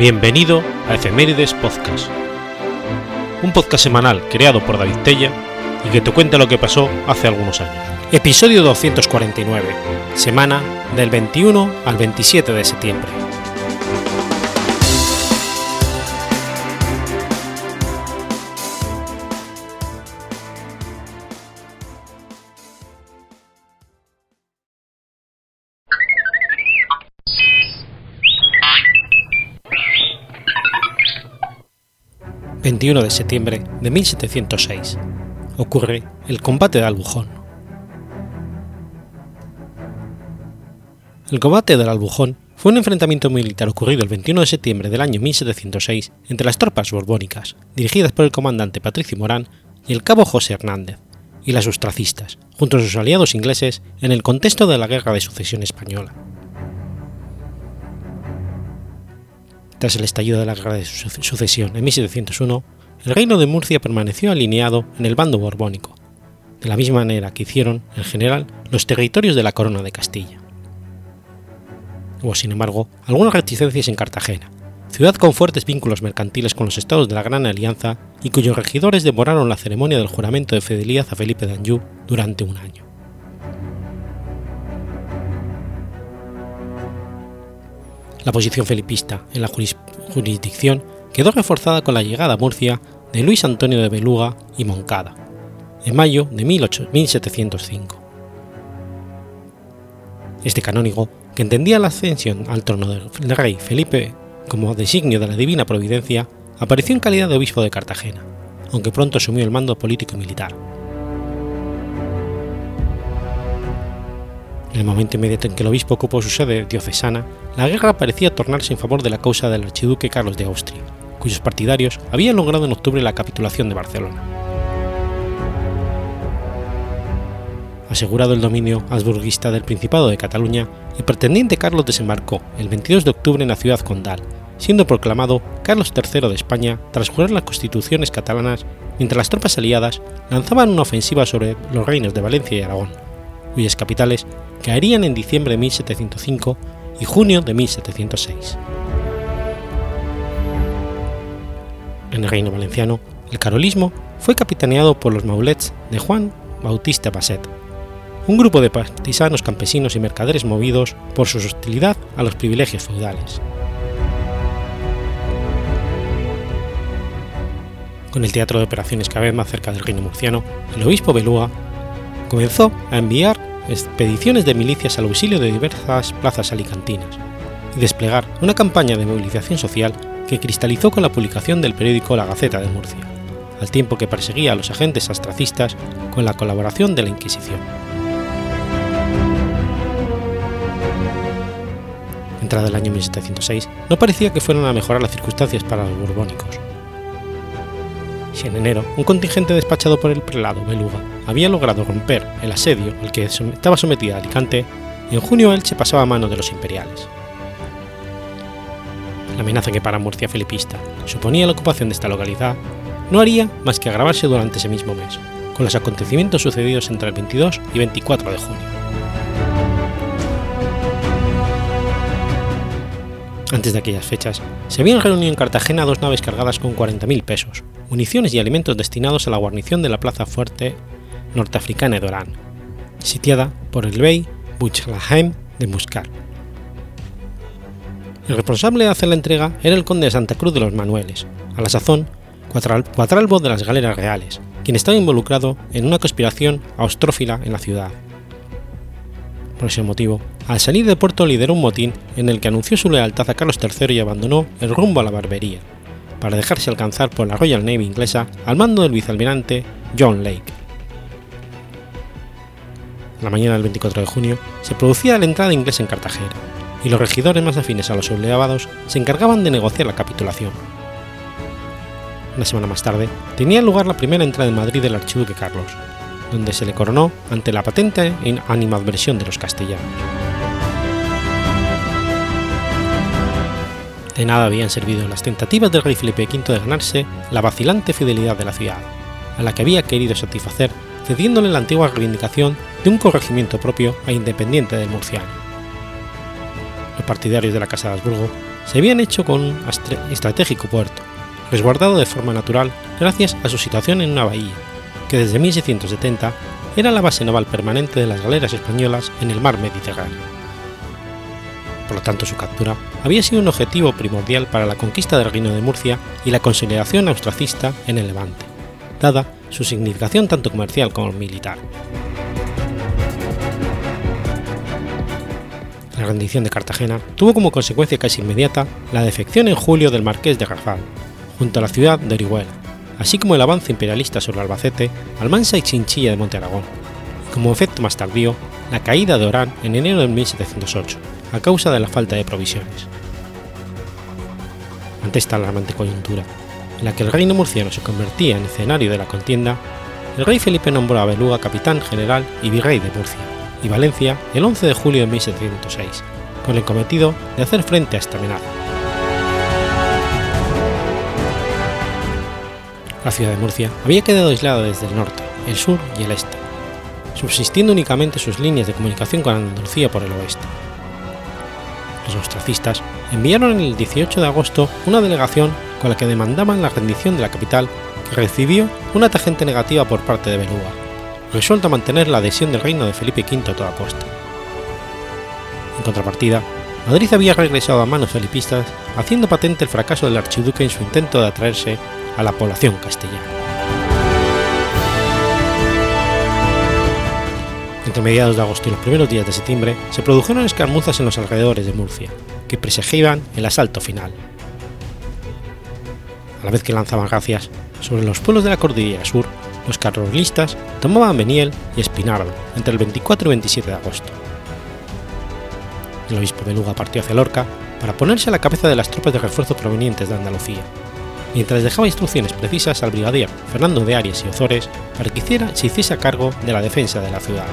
Bienvenido a Efemérides Podcast, un podcast semanal creado por David Tella y que te cuenta lo que pasó hace algunos años. Episodio 249, semana del 21 al 27 de septiembre. 21 de septiembre de 1706, ocurre el combate de Albujón. El combate del Albujón fue un enfrentamiento militar ocurrido el 21 de septiembre del año 1706 entre las tropas borbónicas, dirigidas por el comandante Patricio Morán y el cabo José Hernández, y las austracistas, junto a sus aliados ingleses, en el contexto de la Guerra de Sucesión Española. Tras el estallido de la Guerra de Sucesión en 1701, el reino de Murcia permaneció alineado en el bando borbónico, de la misma manera que hicieron, en general, los territorios de la Corona de Castilla. Hubo, sin embargo, algunas reticencias en Cartagena, ciudad con fuertes vínculos mercantiles con los estados de la Gran Alianza y cuyos regidores demoraron la ceremonia del juramento de fidelidad a Felipe de Anjou durante un año. La posición felipista en la jurisdicción quedó reforzada con la llegada a Murcia de Luis Antonio de Beluga y Moncada, en mayo de 1705. Este canónigo, que entendía la ascensión al trono del rey Felipe como designio de la divina providencia, apareció en calidad de obispo de Cartagena, aunque pronto asumió el mando político y militar. En el momento inmediato en que el obispo ocupó su sede diocesana, la guerra parecía tornarse en favor de la causa del archiduque Carlos de Austria, cuyos partidarios habían logrado en octubre la capitulación de Barcelona. Asegurado el dominio habsburguista del Principado de Cataluña, el pretendiente Carlos desembarcó el 22 de octubre en la ciudad condal, siendo proclamado Carlos III de España tras jurar las constituciones catalanas mientras las tropas aliadas lanzaban una ofensiva sobre los reinos de Valencia y Aragón, cuyas capitales caerían en diciembre de 1705 y junio de 1706. En el reino valenciano, el carolismo fue capitaneado por los maulets de Juan Bautista Basset, un grupo de partisanos campesinos y mercaderes movidos por su hostilidad a los privilegios feudales. Con el teatro de operaciones cada vez más cerca del reino murciano, el obispo Belúa comenzó a enviar expediciones de milicias al auxilio de diversas plazas alicantinas y desplegar una campaña de movilización social que cristalizó con la publicación del periódico La Gaceta de Murcia, al tiempo que perseguía a los agentes astracistas con la colaboración de la Inquisición. Entrada el año 1706, no parecía que fueran a mejorar las circunstancias para los borbónicos. Si en enero un contingente despachado por el prelado Beluga había logrado romper el asedio al que estaba sometida Alicante, en junio Elche pasaba a mano de los imperiales. La amenaza que para Murcia felipista suponía la ocupación de esta localidad no haría más que agravarse durante ese mismo mes, con los acontecimientos sucedidos entre el 22 y 24 de junio. Antes de aquellas fechas, se habían reunido en Cartagena dos naves cargadas con 40.000 pesos, municiones y alimentos destinados a la guarnición de la plaza fuerte norteafricana de Orán, sitiada por el bey Buchlahem de Muscar. El responsable de hacer la entrega era el conde de Santa Cruz de los Manueles, a la sazón cuatralbo de las galeras reales, quien estaba involucrado en una conspiración austrófila en la ciudad. Por ese motivo, al salir de puerto lideró un motín en el que anunció su lealtad a Carlos III y abandonó el rumbo a la barbería, para dejarse alcanzar por la Royal Navy inglesa al mando del vicealmirante John Lake. La mañana del 24 de junio se producía la entrada inglesa en Cartagena, y los regidores más afines a los sublevados se encargaban de negociar la capitulación. Una semana más tarde tenía lugar la primera entrada en Madrid del archiduque Carlos, donde se le coronó ante la patente animadversión de los castellanos. De nada habían servido las tentativas del rey Felipe V de ganarse la vacilante fidelidad de la ciudad, a la que había querido satisfacer cediéndole la antigua reivindicación de un corregimiento propio e independiente del murciano. Los partidarios de la Casa de Habsburgo se habían hecho con un estratégico puerto, resguardado de forma natural gracias a su situación en una bahía, que desde 1670 era la base naval permanente de las galeras españolas en el mar Mediterráneo. Por lo tanto, su captura había sido un objetivo primordial para la conquista del Reino de Murcia y la consolidación austracista en el Levante, dada su significación tanto comercial como militar. La rendición de Cartagena tuvo como consecuencia casi inmediata la defección en julio del marqués de Rafal, junto a la ciudad de Orihuela, así como el avance imperialista sobre Albacete, Almansa y Chinchilla de Monte Aragón, y como efecto más tardío, la caída de Orán en enero de 1708, a causa de la falta de provisiones. Ante esta alarmante coyuntura, en la que el reino murciano se convertía en escenario de la contienda, el rey Felipe nombró a Beluga capitán general y virrey de Murcia y Valencia el 11 de julio de 1706, con el cometido de hacer frente a esta amenaza. La ciudad de Murcia había quedado aislada desde el norte, el sur y el este, subsistiendo únicamente sus líneas de comunicación con Andalucía por el oeste. Los ostracistas enviaron el 18 de agosto una delegación con la que demandaban la rendición de la capital, que recibió una tangente negativa por parte de Beluga, resuelto a mantener la adhesión del reino de Felipe V a toda costa. En contrapartida, Madrid había regresado a manos felipistas, haciendo patente el fracaso del archiduque en su intento de atraerse a la población castellana. Entre mediados de agosto y los primeros días de septiembre se produjeron escaramuzas en los alrededores de Murcia, que presagiaban el asalto final. A la vez que lanzaban gracias sobre los pueblos de la cordillera sur, los carrolistas tomaban Beniel y Espinardo entre el 24 y 27 de agosto. El obispo de Luga partió hacia Lorca para ponerse a la cabeza de las tropas de refuerzo provenientes de Andalucía, mientras dejaba instrucciones precisas al brigadier Fernando de Arias y Ozores para que hiciera, se hiciese cargo de la defensa de la ciudad.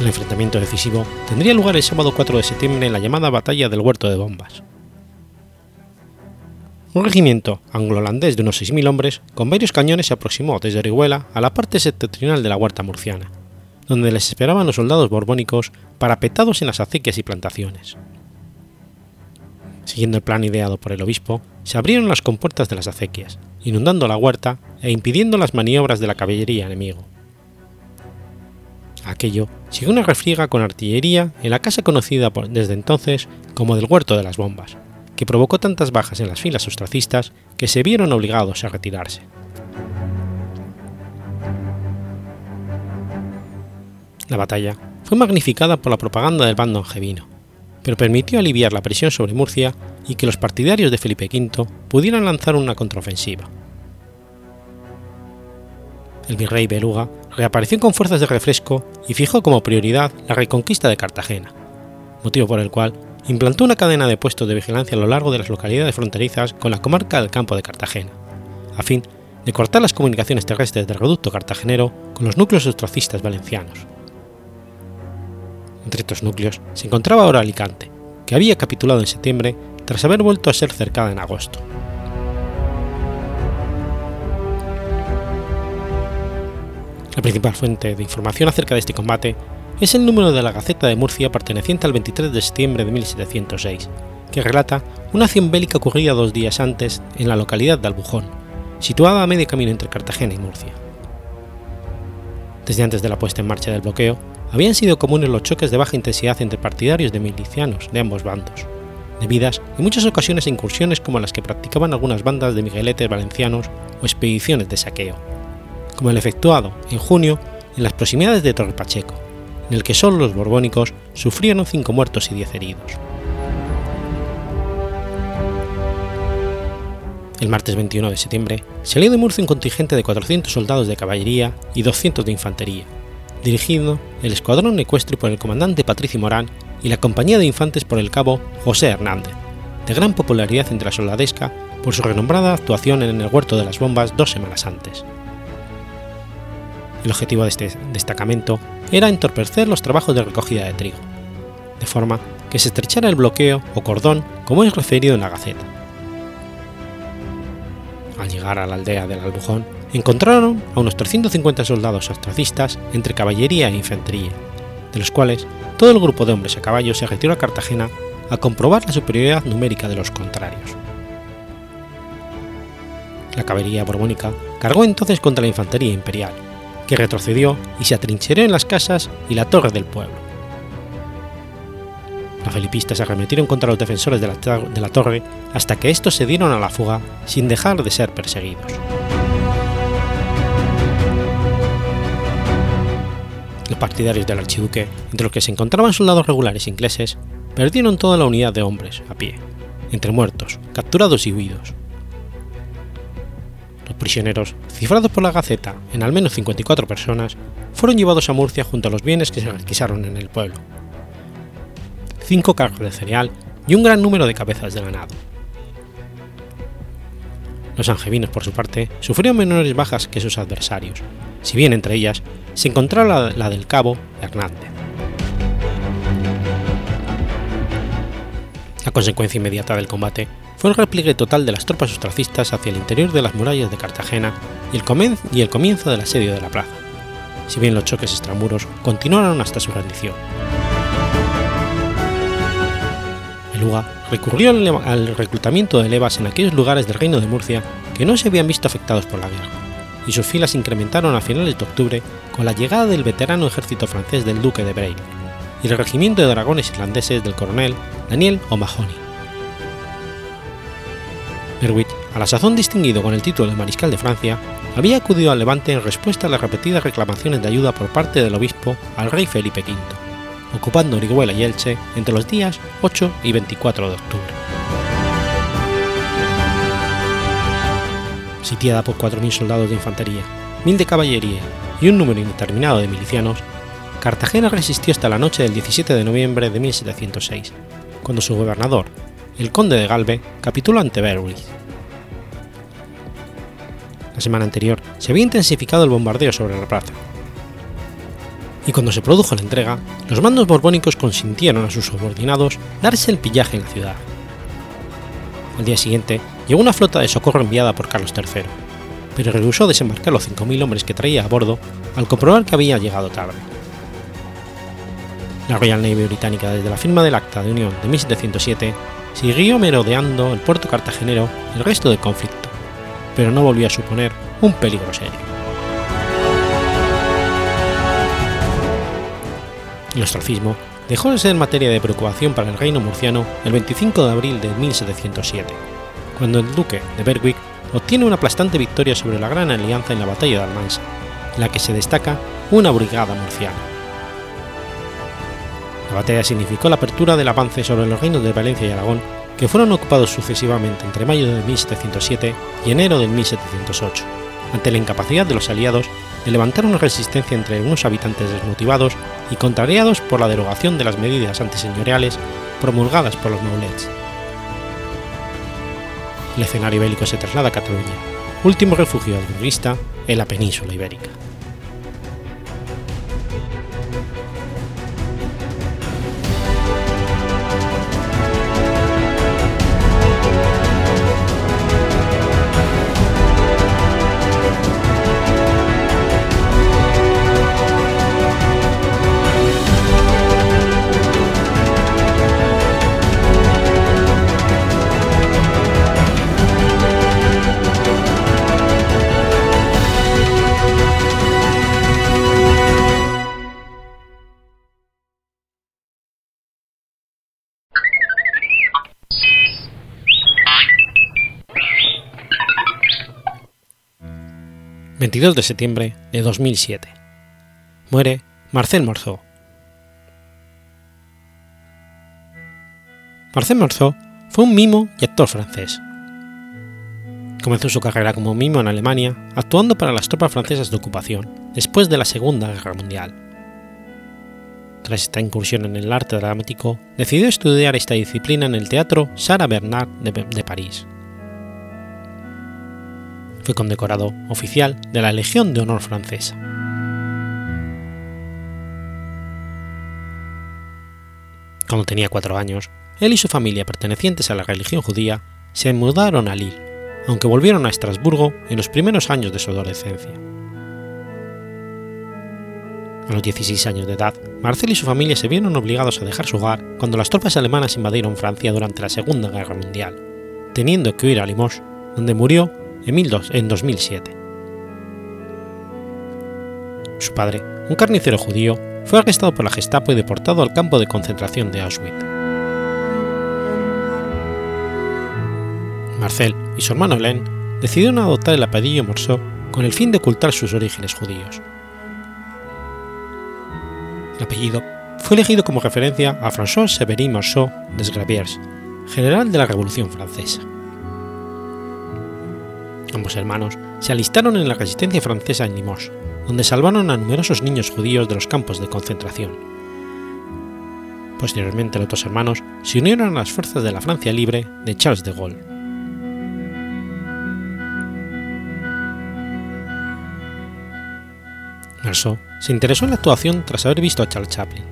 El enfrentamiento decisivo tendría lugar el sábado 4 de septiembre en la llamada Batalla del Huerto de Bombas. Un regimiento anglo-holandés de unos 6.000 hombres con varios cañones se aproximó desde Orihuela a la parte septentrional de la Huerta Murciana, donde les esperaban los soldados borbónicos parapetados en las acequias y plantaciones. Siguiendo el plan ideado por el obispo, se abrieron las compuertas de las acequias, inundando la huerta e impidiendo las maniobras de la caballería enemigo. Aquello siguió una refriega con artillería en la casa conocida desde entonces como del Huerto de las Bombas, que provocó tantas bajas en las filas ostracistas que se vieron obligados a retirarse. La batalla fue magnificada por la propaganda del bando angevino, pero permitió aliviar la presión sobre Murcia y que los partidarios de Felipe V pudieran lanzar una contraofensiva. El virrey Beluga reapareció con fuerzas de refresco y fijó como prioridad la reconquista de Cartagena, motivo por el cual implantó una cadena de puestos de vigilancia a lo largo de las localidades fronterizas con la comarca del Campo de Cartagena, a fin de cortar las comunicaciones terrestres del reducto cartagenero con los núcleos ostracistas valencianos. Entre estos núcleos se encontraba ahora Alicante, que había capitulado en septiembre tras haber vuelto a ser cercada en agosto. La principal fuente de información acerca de este combate es el número de la Gaceta de Murcia perteneciente al 23 de septiembre de 1706, que relata una acción bélica ocurrida dos días antes en la localidad de Albujón, situada a medio camino entre Cartagena y Murcia. Desde antes de la puesta en marcha del bloqueo, habían sido comunes los choques de baja intensidad entre partidarios de milicianos de ambos bandos, debidas en muchas ocasiones a incursiones como las que practicaban algunas bandas de migueletes valencianos o expediciones de saqueo, como el efectuado en junio en las proximidades de Torre Pacheco, en el que solo los borbónicos sufrieron cinco muertos y diez heridos. El martes 21 de septiembre salió de Murcia un contingente de 400 soldados de caballería y 200 de infantería, dirigiendo el escuadrón ecuestre por el comandante Patricio Morán y la compañía de infantes por el cabo José Hernández, de gran popularidad entre la soldadesca por su renombrada actuación en el Huerto de las Bombas dos semanas antes. El objetivo de este destacamento era entorpecer los trabajos de recogida de trigo, de forma que se estrechara el bloqueo o cordón como es referido en la Gaceta. Al llegar a la aldea del Albujón, encontraron a unos 350 soldados ostracistas entre caballería e infantería, de los cuales todo el grupo de hombres a caballo se retiró a Cartagena a comprobar la superioridad numérica de los contrarios. La caballería borbónica cargó entonces contra la infantería imperial, que retrocedió y se atrincheró en las casas y la torre del pueblo. Los felipistas arremetieron contra los defensores de la torre hasta que estos se dieron a la fuga sin dejar de ser perseguidos. Partidarios del archiduque, entre los que se encontraban soldados regulares ingleses, perdieron toda la unidad de hombres a pie, entre muertos, capturados y huidos. Los prisioneros, cifrados por la Gaceta en al menos 54 personas, fueron llevados a Murcia junto a los bienes que se requisaron en el pueblo. Cinco carros de cereal y un gran número de cabezas de ganado. Los angevinos, por su parte, sufrieron menores bajas que sus adversarios, si bien entre ellas se encontraba la, del cabo Hernández. La consecuencia inmediata del combate fue el repliegue total de las tropas ostracistas hacia el interior de las murallas de Cartagena y el, y el comienzo del asedio de la plaza, si bien los choques extramuros continuaron hasta su rendición. El UGA recurrió al reclutamiento de levas en aquellos lugares del Reino de Murcia que no se habían visto afectados por la guerra, y sus filas incrementaron a finales de octubre con la llegada del veterano ejército francés del duque de Bray y el regimiento de dragones irlandeses del coronel Daniel O'Mahony. Berwick, a la sazón distinguido con el título de mariscal de Francia, había acudido al Levante en respuesta a las repetidas reclamaciones de ayuda por parte del obispo al rey Felipe V, ocupando Orihuela y Elche entre los días 8 y 24 de octubre. Sitiada por 4.000 soldados de infantería, 1.000 de caballería y un número indeterminado de milicianos, Cartagena resistió hasta la noche del 17 de noviembre de 1706, cuando su gobernador, el conde de Galve, capituló ante Berwick. La semana anterior se había intensificado el bombardeo sobre la plaza, y cuando se produjo la entrega, los mandos borbónicos consintieron a sus subordinados darse el pillaje en la ciudad. Al día siguiente llegó una flota de socorro enviada por Carlos III, pero rehusó desembarcar los 5.000 hombres que traía a bordo al comprobar que había llegado tarde. La Royal Navy británica desde la firma del Acta de Unión de 1707 siguió merodeando el puerto cartagenero el resto del conflicto, pero no volvió a suponer un peligro serio. El ostracismo dejó de ser materia de preocupación para el reino murciano el 25 de abril de 1707, cuando el duque de Berwick obtiene una aplastante victoria sobre la Gran Alianza en la batalla de Almansa, en la que se destaca una brigada murciana. La batalla significó la apertura del avance sobre los reinos de Valencia y Aragón, que fueron ocupados sucesivamente entre mayo de 1707 y enero de 1708, ante la incapacidad de los aliados de levantar una resistencia entre unos habitantes desmotivados y contrariados por la derogación de las medidas antiseñoriales promulgadas por los maulets. el escenario bélico se traslada a Cataluña, último refugio del en la península ibérica. 22 de septiembre de 2007. Muere Marcel Marceau. Marcel Marceau fue un mimo y actor francés. Comenzó su carrera como mimo en Alemania, actuando para las tropas francesas de ocupación después de la Segunda Guerra Mundial. Tras esta incursión en el arte dramático, decidió estudiar esta disciplina en el Teatro Sarah Bernard de París fue condecorado oficial de la Legión de Honor francesa. Cuando tenía cuatro años, él y su familia pertenecientes a la religión judía se mudaron a Lille, aunque volvieron a Estrasburgo en los primeros años de su adolescencia. A los 16 años de edad, Marcel y su familia se vieron obligados a dejar su hogar cuando las tropas alemanas invadieron Francia durante la Segunda Guerra Mundial, teniendo que huir a Limoges, donde murió en 2007. Su padre, un carnicero judío, fue arrestado por la Gestapo y deportado al campo de concentración de Auschwitz. Marcel y su hermano Hélène decidieron adoptar el apellido Morceau con el fin de ocultar sus orígenes judíos. El apellido fue elegido como referencia a François Severin Marceau Graviers, general de la Revolución Francesa. Ambos hermanos se alistaron en la resistencia francesa en Limoges, donde salvaron a numerosos niños judíos de los campos de concentración. Posteriormente los dos hermanos se unieron a las fuerzas de la Francia libre de Charles de Gaulle. Marceau se interesó en la actuación tras haber visto a Charles Chaplin.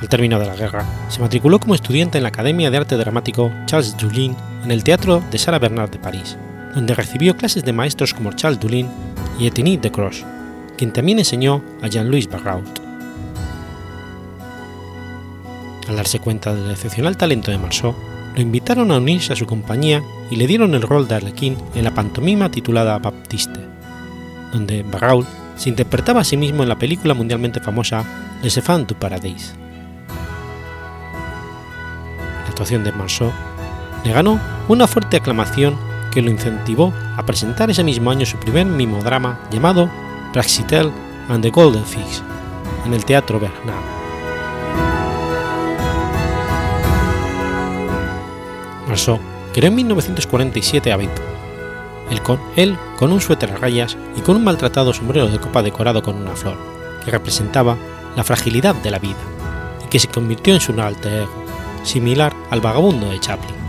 Al término de la guerra, se matriculó como estudiante en la Academia de Arte Dramático Charles Dullin en el Teatro de Sarah Bernard de París, donde recibió clases de maestros como Charles Dullin y Etienne de Croix, quien también enseñó a Jean-Louis Barrault. Al darse cuenta del excepcional talento de Marceau, lo invitaron a unirse a su compañía y le dieron el rol de Arlequín en la pantomima titulada Baptiste, donde Barrault se interpretaba a sí mismo en la película mundialmente famosa Les Enfants du Paradis. La actuación de Marceau le ganó una fuerte aclamación que lo incentivó a presentar ese mismo año su primer mimodrama llamado Praxitel and the Golden Figs en el Teatro Bernard. Marceau creó en 1947 a él con, él con un suéter a rayas y con un maltratado sombrero de copa decorado con una flor, que representaba la fragilidad de la vida, y que se convirtió en su alter ego, similar al vagabundo de Chaplin.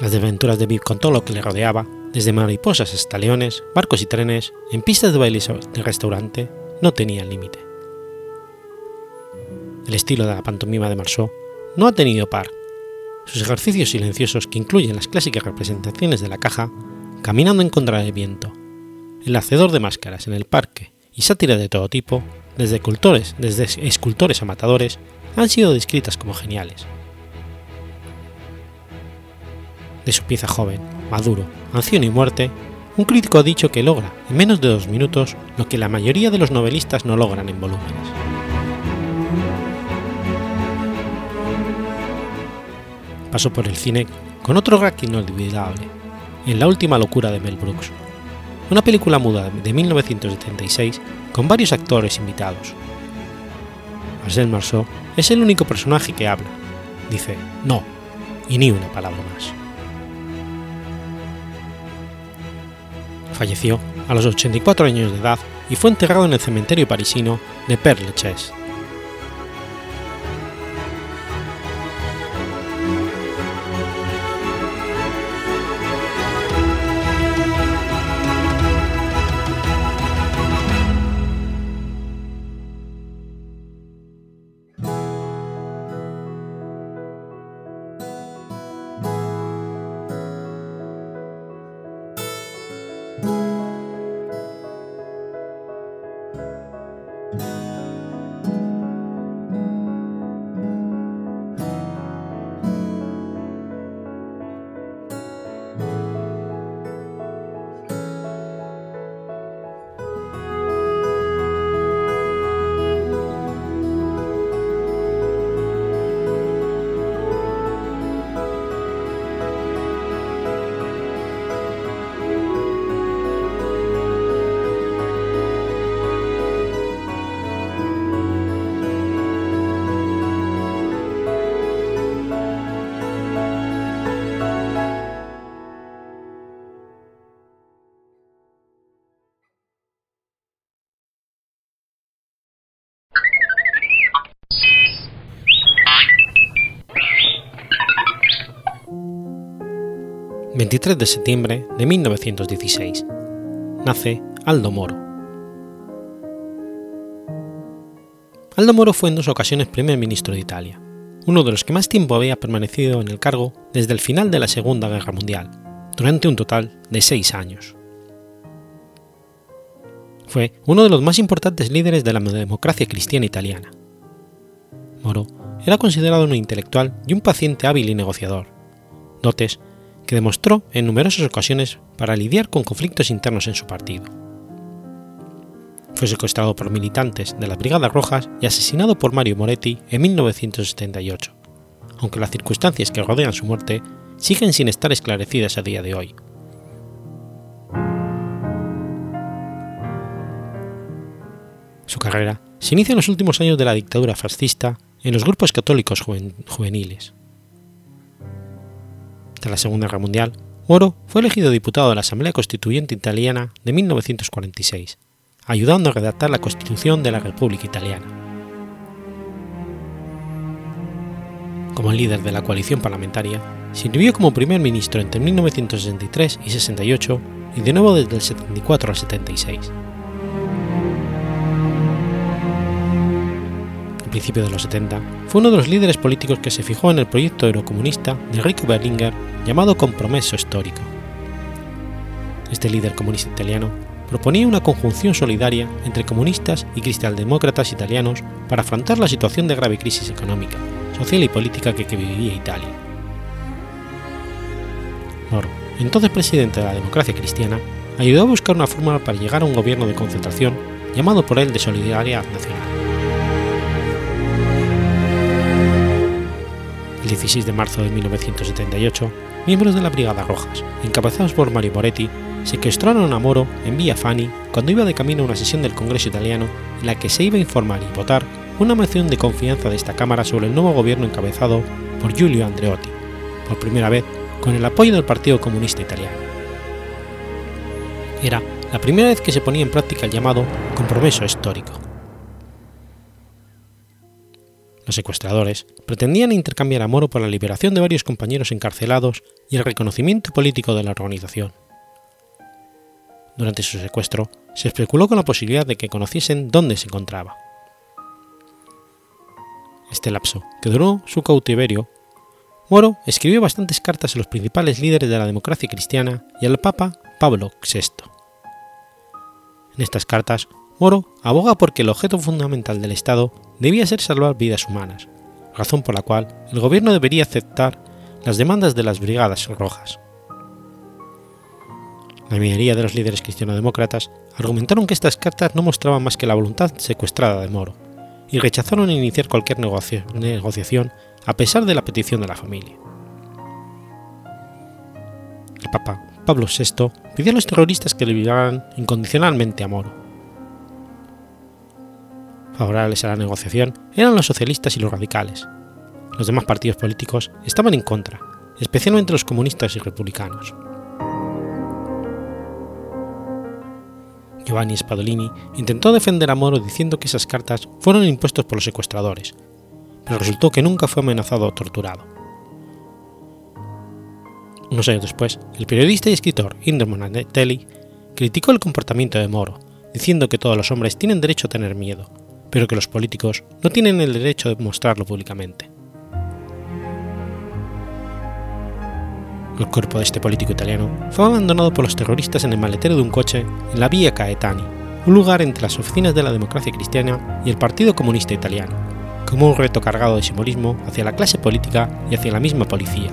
Las desventuras de Viv con todo lo que le rodeaba, desde mariposas hasta leones, barcos y trenes, en pistas de baile de restaurante, no tenían límite. El estilo de la pantomima de Marceau no ha tenido par sus ejercicios silenciosos que incluyen las clásicas representaciones de la caja, caminando en contra del viento, el hacedor de máscaras en el parque y sátira de todo tipo, desde escultores, desde escultores a matadores, han sido descritas como geniales. De su pieza joven, maduro, anciano y muerte, un crítico ha dicho que logra en menos de dos minutos lo que la mayoría de los novelistas no logran en volúmenes. pasó por el cine con otro gag inolvidable, en La última locura de Mel Brooks, una película muda de 1976 con varios actores invitados. Marcel Marceau es el único personaje que habla, dice no y ni una palabra más. Falleció a los 84 años de edad y fue enterrado en el cementerio parisino de Père 23 de septiembre de 1916. Nace Aldo Moro. Aldo Moro fue en dos ocasiones primer ministro de Italia, uno de los que más tiempo había permanecido en el cargo desde el final de la Segunda Guerra Mundial, durante un total de seis años. Fue uno de los más importantes líderes de la democracia cristiana italiana. Moro era considerado un intelectual y un paciente hábil y negociador, dotes que demostró en numerosas ocasiones para lidiar con conflictos internos en su partido. Fue secuestrado por militantes de las Brigadas Rojas y asesinado por Mario Moretti en 1978, aunque las circunstancias que rodean su muerte siguen sin estar esclarecidas a día de hoy. Su carrera se inicia en los últimos años de la dictadura fascista en los grupos católicos juveniles. Tras la Segunda Guerra Mundial, Moro fue elegido diputado de la Asamblea Constituyente Italiana de 1946, ayudando a redactar la Constitución de la República Italiana. Como líder de la coalición parlamentaria, sirvió como primer ministro entre 1963 y 68 y de nuevo desde el 74 al 76. Principio de los 70, fue uno de los líderes políticos que se fijó en el proyecto eurocomunista de Enrico Berlinguer llamado Compromeso Histórico. Este líder comunista italiano proponía una conjunción solidaria entre comunistas y cristialdemócratas italianos para afrontar la situación de grave crisis económica, social y política que, que vivía Italia. Moro, entonces presidente de la democracia cristiana, ayudó a buscar una fórmula para llegar a un gobierno de concentración llamado por él de Solidaridad Nacional. 16 de marzo de 1978, miembros de la Brigada Rojas, encabezados por Mario Moretti, secuestraron a Moro en Villa Fani cuando iba de camino a una sesión del Congreso italiano en la que se iba a informar y votar una moción de confianza de esta Cámara sobre el nuevo gobierno encabezado por Giulio Andreotti, por primera vez con el apoyo del Partido Comunista Italiano. Era la primera vez que se ponía en práctica el llamado compromiso histórico. Secuestradores pretendían intercambiar a Moro por la liberación de varios compañeros encarcelados y el reconocimiento político de la organización. Durante su secuestro, se especuló con la posibilidad de que conociesen dónde se encontraba. Este lapso, que duró su cautiverio, Moro escribió bastantes cartas a los principales líderes de la democracia cristiana y al Papa Pablo VI. En estas cartas, Moro aboga porque el objeto fundamental del Estado debía ser salvar vidas humanas, razón por la cual el gobierno debería aceptar las demandas de las Brigadas Rojas. La mayoría de los líderes cristiano-demócratas argumentaron que estas cartas no mostraban más que la voluntad secuestrada de Moro, y rechazaron iniciar cualquier negociación a pesar de la petición de la familia. El Papa Pablo VI pidió a los terroristas que liberaran incondicionalmente a Moro, favorables a la negociación eran los socialistas y los radicales. Los demás partidos políticos estaban en contra, especialmente los comunistas y republicanos. Giovanni Spadolini intentó defender a Moro diciendo que esas cartas fueron impuestos por los secuestradores, pero resultó que nunca fue amenazado o torturado. Unos años después, el periodista y escritor Indro Monatelli criticó el comportamiento de Moro, diciendo que todos los hombres tienen derecho a tener miedo, pero que los políticos no tienen el derecho de mostrarlo públicamente. El cuerpo de este político italiano fue abandonado por los terroristas en el maletero de un coche en la Vía Caetani, un lugar entre las oficinas de la democracia cristiana y el Partido Comunista Italiano, como un reto cargado de simbolismo hacia la clase política y hacia la misma policía,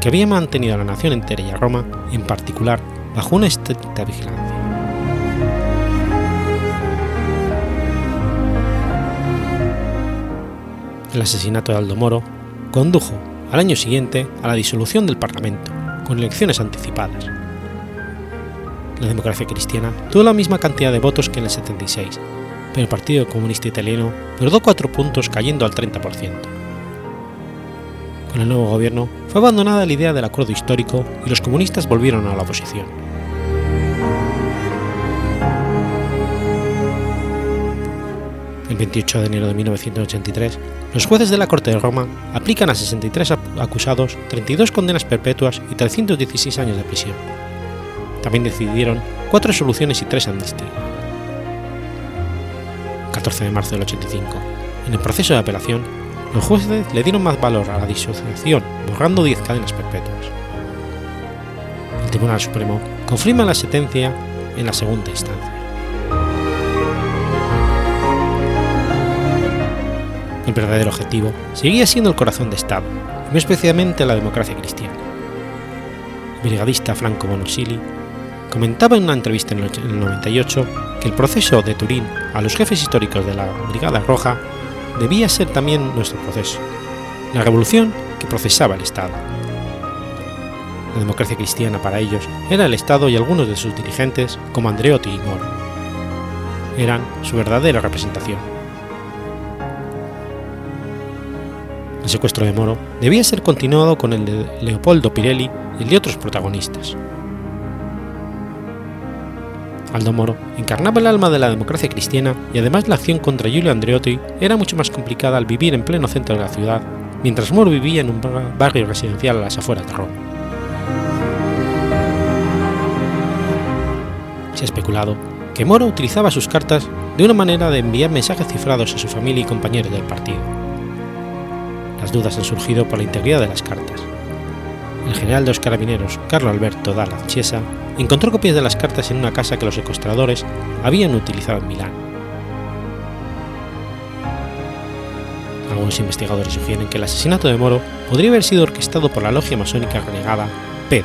que había mantenido a la nación entera y a Roma, en particular, bajo una estricta vigilancia. El asesinato de Aldo Moro condujo al año siguiente a la disolución del Parlamento, con elecciones anticipadas. La democracia cristiana tuvo la misma cantidad de votos que en el 76, pero el Partido Comunista Italiano perdió cuatro puntos cayendo al 30%. Con el nuevo gobierno fue abandonada la idea del acuerdo histórico y los comunistas volvieron a la oposición. 28 de enero de 1983, los jueces de la Corte de Roma aplican a 63 acusados 32 condenas perpetuas y 316 años de prisión. También decidieron cuatro resoluciones y tres amnistías. El 14 de marzo del 85, en el proceso de apelación, los jueces le dieron más valor a la disociación, borrando 10 cadenas perpetuas. El Tribunal Supremo confirma la sentencia en la segunda instancia. El verdadero objetivo seguía siendo el corazón de Estado, y especialmente la democracia cristiana. Brigadista Franco Bonosili comentaba en una entrevista en el 98 que el proceso de Turín a los jefes históricos de la Brigada Roja debía ser también nuestro proceso, la revolución que procesaba el Estado. La democracia cristiana para ellos era el Estado y algunos de sus dirigentes, como Andreotti y Moro. Eran su verdadera representación. El secuestro de Moro debía ser continuado con el de Leopoldo Pirelli y el de otros protagonistas. Aldo Moro encarnaba el alma de la democracia cristiana y además la acción contra Giulio Andreotti era mucho más complicada al vivir en pleno centro de la ciudad, mientras Moro vivía en un barrio residencial a las afueras de Roma. Se ha especulado que Moro utilizaba sus cartas de una manera de enviar mensajes cifrados a su familia y compañeros del partido. Las dudas han surgido por la integridad de las cartas. El general de los carabineros, Carlo Alberto Dalla Chiesa, encontró copias de las cartas en una casa que los secuestradores habían utilizado en Milán. Algunos investigadores sugieren que el asesinato de Moro podría haber sido orquestado por la logia masónica renegada P2.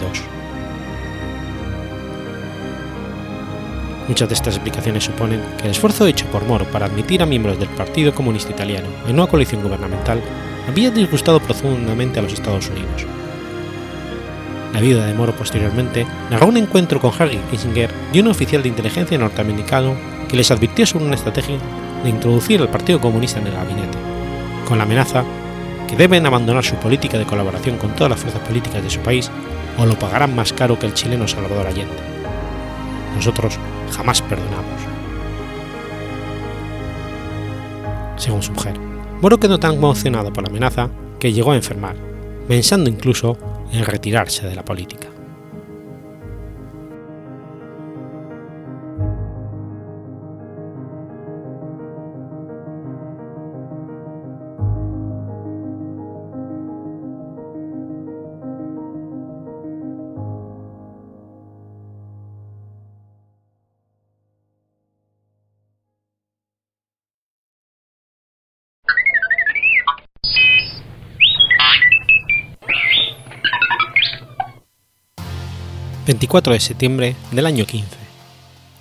Muchas de estas explicaciones suponen que el esfuerzo hecho por Moro para admitir a miembros del Partido Comunista Italiano en una coalición gubernamental había disgustado profundamente a los Estados Unidos la vida de Moro posteriormente, narró un encuentro con Harry Kissinger y un oficial de inteligencia norteamericano que les advirtió sobre una estrategia de introducir al Partido Comunista en el gabinete, con la amenaza que deben abandonar su política de colaboración con todas las fuerzas políticas de su país o lo pagarán más caro que el chileno Salvador Allende. Nosotros jamás perdonamos. Según su mujer, Moro quedó tan emocionado por la amenaza que llegó a enfermar, pensando incluso en retirarse de la política. 24 de septiembre del año 15.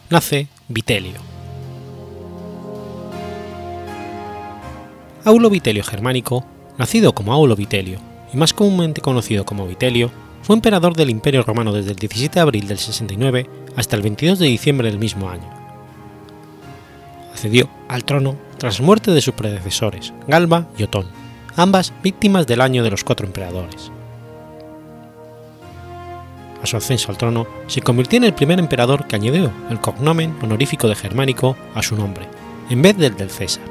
Nace Vitelio. Aulo Vitelio Germánico, nacido como Aulo Vitelio y más comúnmente conocido como Vitelio, fue emperador del Imperio Romano desde el 17 de abril del 69 hasta el 22 de diciembre del mismo año. Accedió al trono tras muerte de sus predecesores, Galba y Otón, ambas víctimas del año de los cuatro emperadores a su ascenso al trono, se convirtió en el primer emperador que añadió el cognomen honorífico de Germánico a su nombre, en vez del del César.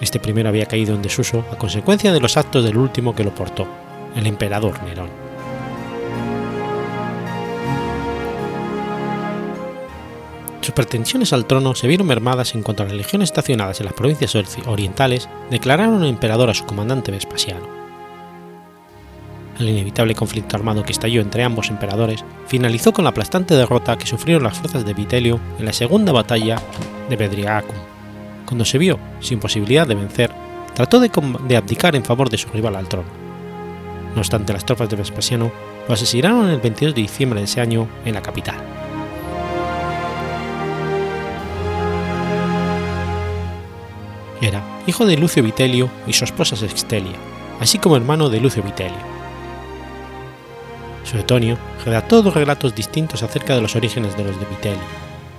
Este primero había caído en desuso a consecuencia de los actos del último que lo portó, el emperador Nerón. Sus pretensiones al trono se vieron mermadas en cuanto a las legiones estacionadas en las provincias orientales declararon emperador a su comandante Vespasiano el inevitable conflicto armado que estalló entre ambos emperadores finalizó con la aplastante derrota que sufrieron las fuerzas de Vitelio en la segunda batalla de Bedriacum. Cuando se vio sin posibilidad de vencer, trató de, abdicar en favor de su rival al trono. No obstante, las tropas de Vespasiano lo asesinaron el 22 de diciembre de ese año en la capital. Era hijo de Lucio Vitelio y su esposa Sextelia, así como hermano de Lucio Vitelio Suetonio redactó dos relatos distintos acerca de los orígenes de los de Vitelio.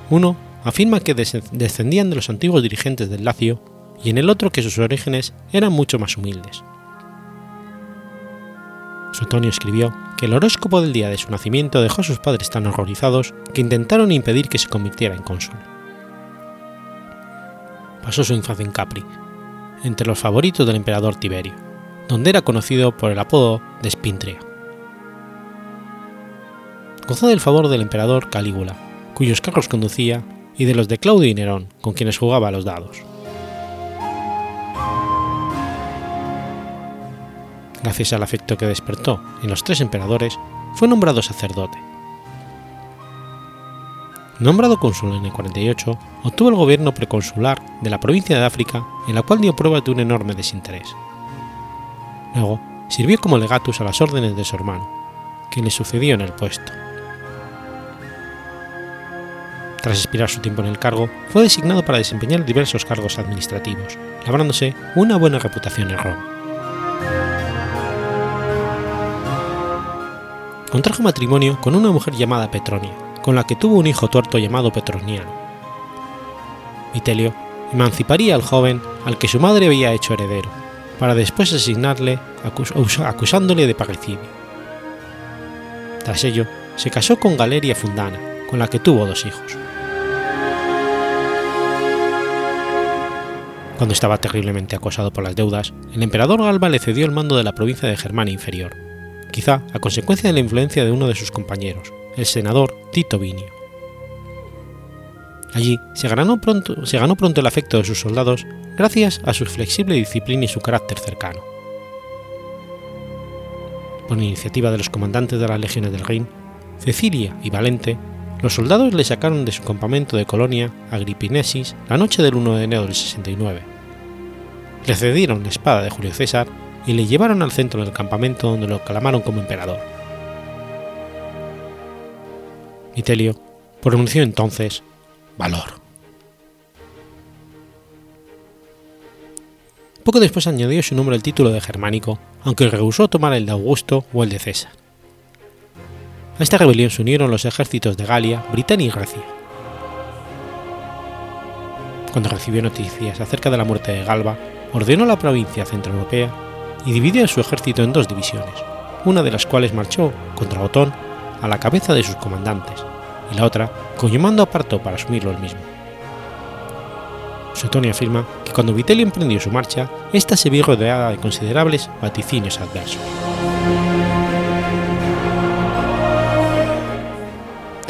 Uno afirma que descendían de los antiguos dirigentes del Lacio y en el otro que sus orígenes eran mucho más humildes. Suetonio escribió que el horóscopo del día de su nacimiento dejó a sus padres tan horrorizados que intentaron impedir que se convirtiera en cónsul. Pasó su infancia en Capri, entre los favoritos del emperador Tiberio, donde era conocido por el apodo de Spintria gozó del favor del emperador Calígula, cuyos carros conducía, y de los de Claudio y Nerón, con quienes jugaba a los dados. Gracias al afecto que despertó en los tres emperadores, fue nombrado sacerdote. Nombrado cónsul en el 48, obtuvo el gobierno preconsular de la provincia de África, en la cual dio prueba de un enorme desinterés. Luego, sirvió como legatus a las órdenes de su hermano, quien le sucedió en el puesto. Tras expirar su tiempo en el cargo, fue designado para desempeñar diversos cargos administrativos, labrándose una buena reputación en Roma. Contrajo matrimonio con una mujer llamada Petronia, con la que tuvo un hijo tuerto llamado Petroniano. Vitelio emanciparía al joven al que su madre había hecho heredero, para después asignarle acusándole de parricidio. Tras ello, se casó con Galeria Fundana, con la que tuvo dos hijos. Cuando estaba terriblemente acosado por las deudas, el emperador Galba le cedió el mando de la provincia de Germania Inferior, quizá a consecuencia de la influencia de uno de sus compañeros, el senador Tito Vinio. Allí se ganó, pronto, se ganó pronto el afecto de sus soldados gracias a su flexible disciplina y su carácter cercano. Por iniciativa de los comandantes de las legiones del Rin, Cecilia y Valente, los soldados le sacaron de su campamento de Colonia Agripinesis la noche del 1 de enero del 69. Le cedieron la espada de Julio César y le llevaron al centro del campamento donde lo aclamaron como emperador. Vitelio pronunció entonces valor. Poco después añadió su nombre al título de germánico, aunque rehusó tomar el de Augusto o el de César. A esta rebelión se unieron los ejércitos de Galia, Britania y Grecia. Cuando recibió noticias acerca de la muerte de Galba, ordenó la provincia centroeuropea y dividió su ejército en dos divisiones, una de las cuales marchó contra Otón a la cabeza de sus comandantes, y la otra cuyo mando apartó para asumirlo él mismo. Suetonio afirma que cuando Vitelio emprendió su marcha, ésta se vio rodeada de considerables vaticinios adversos.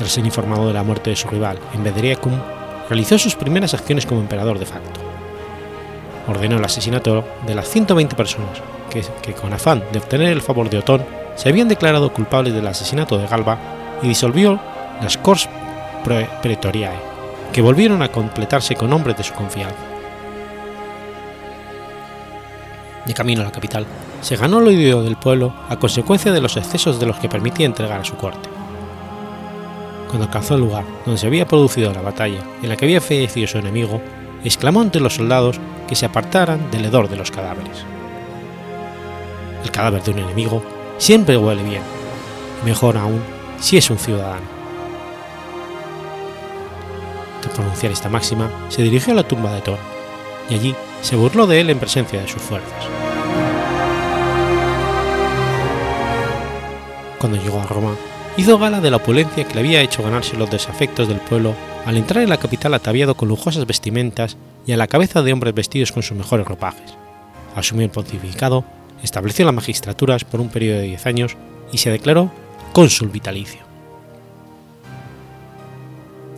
Tras ser informado de la muerte de su rival en Bedriacum, realizó sus primeras acciones como emperador de facto. Ordenó el asesinato de las 120 personas que, con afán de obtener el favor de Otón se habían declarado culpables del asesinato de Galba y disolvió las Corps Praetoriae, que volvieron a completarse con hombres de su confianza. De camino a la capital, se ganó el odio del pueblo a consecuencia de los excesos de los que permitía entregar a su corte. Cuando alcanzó el lugar donde se había producido la batalla en la que había fallecido su enemigo, exclamó ante los soldados que se apartaran del hedor de los cadáveres. El cadáver de un enemigo siempre huele bien, mejor aún si es un ciudadano. Tras pronunciar esta máxima, se dirigió a la tumba de Thor, y allí se burló de él en presencia de sus fuerzas. Cuando llegó a Roma, hizo gala de la opulencia que le había hecho ganarse los desafectos del pueblo al entrar en la capital ataviado con lujosas vestimentas y a la cabeza de hombres vestidos con sus mejores ropajes. Asumió el pontificado, estableció las magistraturas por un periodo de 10 años y se declaró cónsul vitalicio.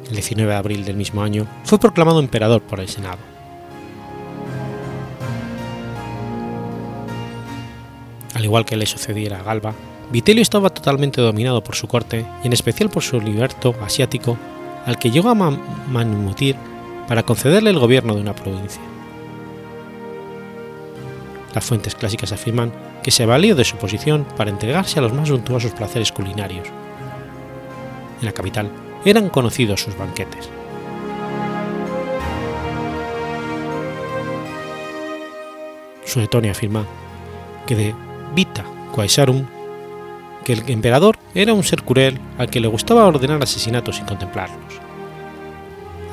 El 19 de abril del mismo año fue proclamado emperador por el Senado. Al igual que le sucediera a Galba, Vitelio estaba totalmente dominado por su corte y en especial por su liberto asiático, al que llegó a manumitir para concederle el gobierno de una provincia. Las fuentes clásicas afirman que se valió de su posición para entregarse a los más suntuosos placeres culinarios. En la capital eran conocidos sus banquetes. Suetonio afirma que de Vita Quaesarum que el emperador era un ser cruel al que le gustaba ordenar asesinatos sin contemplarlos.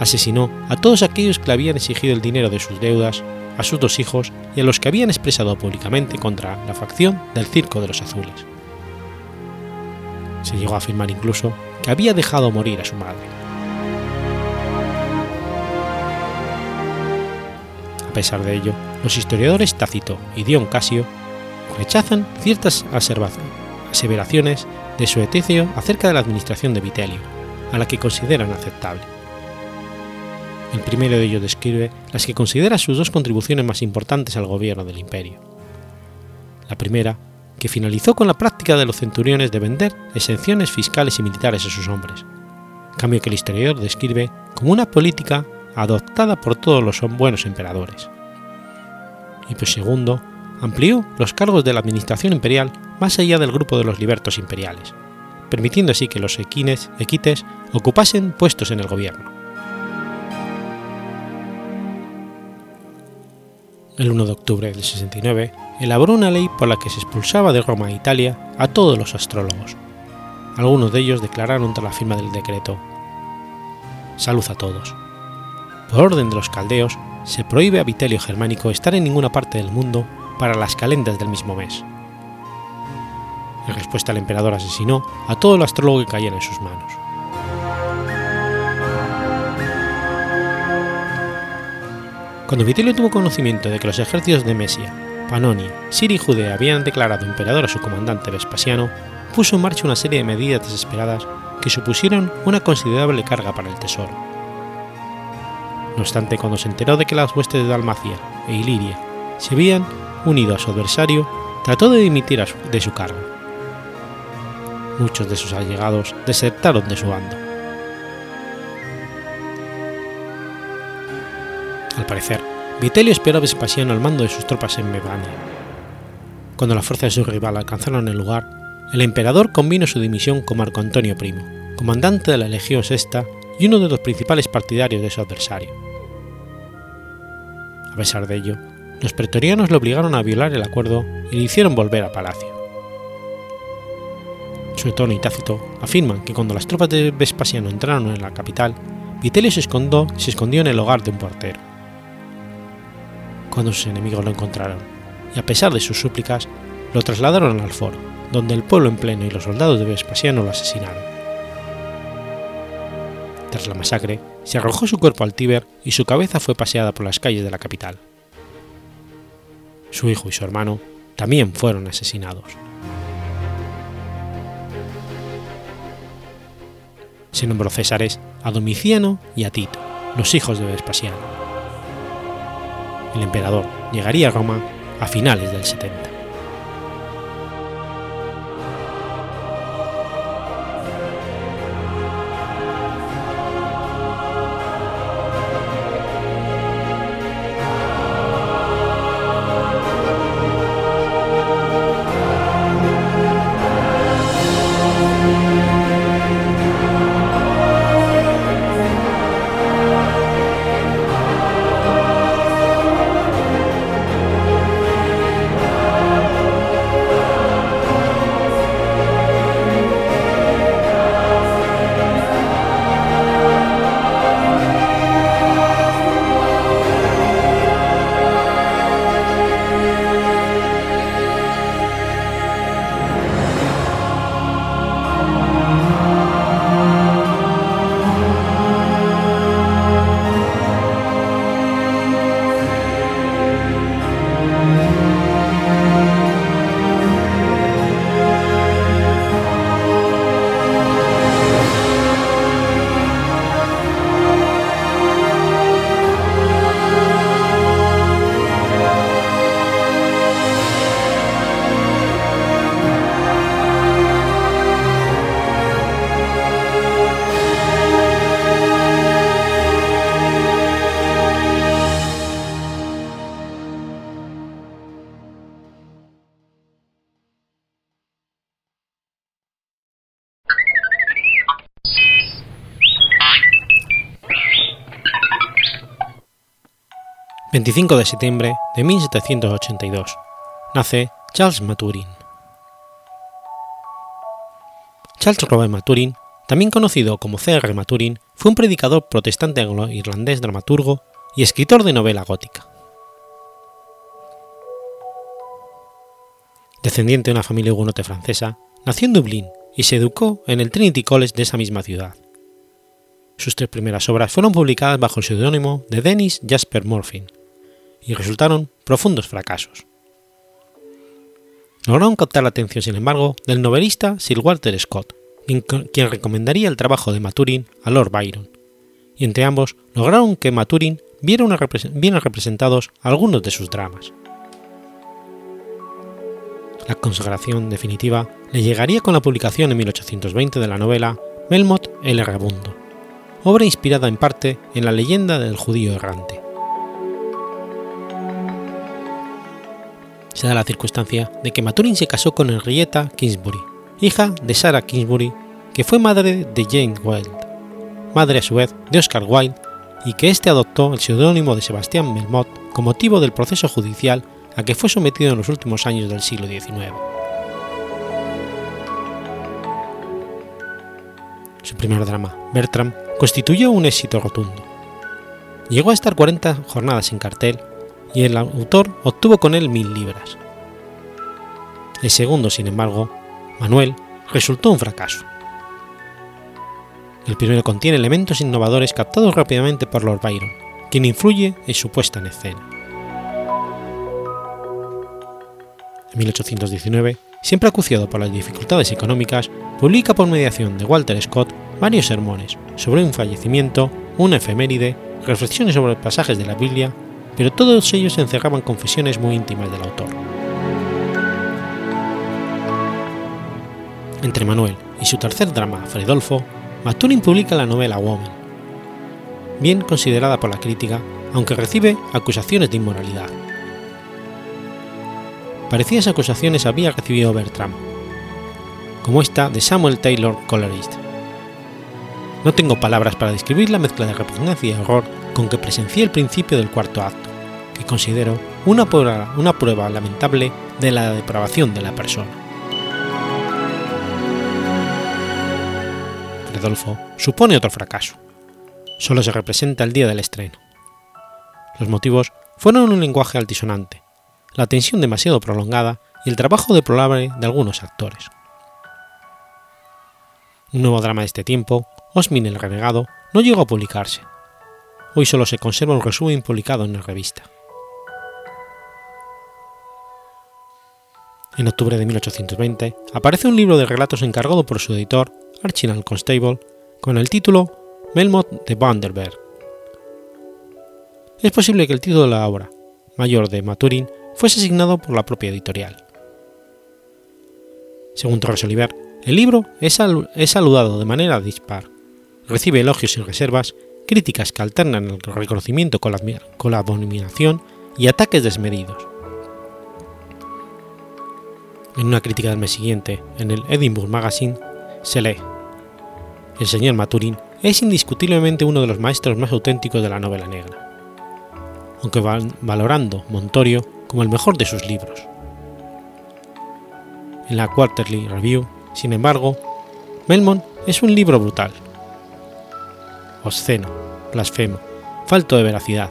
Asesinó a todos aquellos que le habían exigido el dinero de sus deudas, a sus dos hijos y a los que habían expresado públicamente contra la facción del Circo de los Azules. Se llegó a afirmar incluso que había dejado morir a su madre. A pesar de ello, los historiadores Tácito y Dion Casio rechazan ciertas aseveraciones de Suetecio acerca de la administración de Vitelio, a la que consideran aceptable. El primero de ellos describe las que considera sus dos contribuciones más importantes al gobierno del imperio. La primera, que finalizó con la práctica de los centuriones de vender exenciones fiscales y militares a sus hombres, cambio que el historiador describe como una política adoptada por todos los buenos emperadores. Y por segundo, amplió los cargos de la administración imperial más allá del grupo de los libertos imperiales, permitiendo así que los equines, equites ocupasen puestos en el gobierno. El 1 de octubre del 69 elaboró una ley por la que se expulsaba de Roma e Italia a todos los astrólogos. Algunos de ellos declararon tras la firma del decreto: Salud a todos. Por orden de los caldeos, se prohíbe a Vitelio Germánico estar en ninguna parte del mundo para las calendas del mismo mes. En respuesta, el emperador asesinó a todo el astrólogo que cayera en sus manos. Cuando Vitelio tuvo conocimiento de que los ejércitos de Mesia, Panonia, Siria y Judea habían declarado emperador a su comandante Vespasiano, puso en marcha una serie de medidas desesperadas que supusieron una considerable carga para el tesoro. No obstante, cuando se enteró de que las huestes de Dalmacia e Iliria se habían unido a su adversario, trató de dimitir de su cargo. Muchos de sus allegados desertaron de su bando. Al parecer, Vitelio esperó a Vespasiano al mando de sus tropas en Mebania. Cuando las fuerzas de su rival alcanzaron el lugar, el emperador convino su dimisión con Marco Antonio Primo, comandante de la Legión Sexta y uno de los principales partidarios de su adversario. A pesar de ello, los pretorianos le obligaron a violar el acuerdo y le hicieron volver a palacio. Suetón y Tácito afirman que cuando las tropas de Vespasiano entraron en la capital, Vitelio se se escondió en el hogar de un portero cuando sus enemigos lo encontraron, y a pesar de sus súplicas, lo trasladaron al foro, donde el pueblo en pleno y los soldados de Vespasiano lo asesinaron. Tras la masacre, se arrojó su cuerpo al Tíber y su cabeza fue paseada por las calles de la capital. Su hijo y su hermano también fueron asesinados. Se nombró Césares a Domiciano y a Tito, los hijos de Vespasiano el emperador llegaría a Roma a finales del 70. 25 de septiembre de 1782. Nace Charles Maturin. Charles Robert Maturin, también conocido como C.R. Maturin, fue un predicador protestante anglo-irlandés dramaturgo y escritor de novela gótica. Descendiente de una familia hugonote francesa, nació en Dublín y se educó en el Trinity College de esa misma ciudad. Sus tres primeras obras fueron publicadas bajo el seudónimo de Dennis Jasper Morfin, y resultaron profundos fracasos. Lograron captar la atención, sin embargo, del novelista Sir Walter Scott, quien recomendaría el trabajo de Maturin a Lord Byron, y entre ambos lograron que Maturin viera bien representados algunos de sus dramas. La consagración definitiva le llegaría con la publicación en 1820 de la novela Melmoth el Errabundo, obra inspirada en parte en la leyenda del judío errante. Se da la circunstancia de que Maturin se casó con Henrietta Kingsbury, hija de Sarah Kingsbury, que fue madre de Jane Wilde, madre a su vez de Oscar Wilde, y que éste adoptó el seudónimo de Sebastián Melmoth con motivo del proceso judicial a que fue sometido en los últimos años del siglo XIX. Su primer drama, Bertram, constituyó un éxito rotundo. Llegó a estar 40 jornadas en cartel y el autor obtuvo con él mil libras. El segundo, sin embargo, Manuel, resultó un fracaso. El primero contiene elementos innovadores captados rápidamente por Lord Byron, quien influye en su puesta en escena. En 1819, siempre acuciado por las dificultades económicas, publica por mediación de Walter Scott varios sermones sobre un fallecimiento, una efeméride, reflexiones sobre pasajes de la Biblia, pero todos ellos encerraban confesiones muy íntimas del autor. Entre Manuel y su tercer drama, Fredolfo, Maturin publica la novela Woman, bien considerada por la crítica, aunque recibe acusaciones de inmoralidad. Parecidas acusaciones había recibido Bertram, como esta de Samuel Taylor Coleridge. No tengo palabras para describir la mezcla de repugnancia y horror con que presencié el principio del cuarto acto, que considero una prueba, lamentable de la depravación de la persona. Fredolfo supone otro fracaso. Solo se representa el día del estreno. Los motivos fueron un lenguaje altisonante, la tensión demasiado prolongada y el trabajo deplorable de algunos actores. Un nuevo drama de este tiempo, Osmin el Renegado, no llegó a publicarse. Hoy solo se conserva un resumen publicado en la revista. En octubre de 1820 aparece un libro de relatos encargado por su editor, Archibald Constable, con el título Melmoth de Vanderberg. Es posible que el título de la obra, mayor de Maturin, fuese asignado por la propia editorial. Según Torres Oliver, el libro es, saludado de manera dispar, recibe elogios y reservas, críticas que alternan el reconocimiento con la, con la abominación y ataques desmedidos. En una crítica del mes siguiente, en el Edinburgh Magazine, se lee: El señor Maturin es indiscutiblemente uno de los maestros más auténticos de la novela negra, aunque valorando Montorio como el mejor de sus libros. En la Quarterly Review, sin embargo, Melmont es un libro brutal, obsceno, blasfemo, falto de veracidad,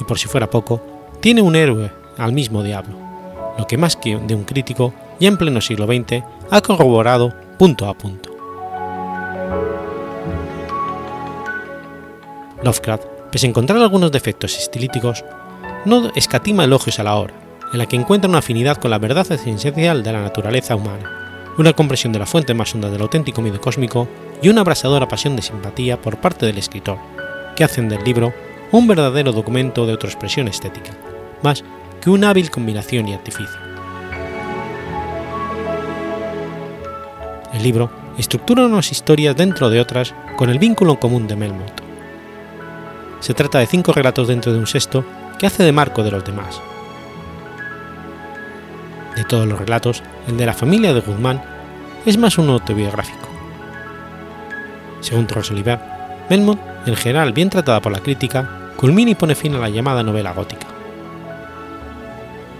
y por si fuera poco, tiene un héroe al mismo diablo, lo que más que de un crítico, ya en pleno siglo XX, ha corroborado punto a punto. Lovecraft, pese a encontrar algunos defectos estilíticos, no escatima elogios a la obra, en la que encuentra una afinidad con la verdad esencial de la naturaleza humana, una comprensión de la fuente más honda del auténtico miedo cósmico y una abrasadora pasión de simpatía por parte del escritor, que hacen del libro un verdadero documento de autoexpresión estética, más que una hábil combinación y artificio. El libro estructura unas historias dentro de otras con el vínculo común de Melmoth. Se trata de cinco relatos dentro de un sexto que hace de marco de los demás. De todos los relatos, el de la familia de Guzmán es más un autobiográfico. Según Torres Oliver, Melmoth, en general bien tratada por la crítica, culmina y pone fin a la llamada novela gótica.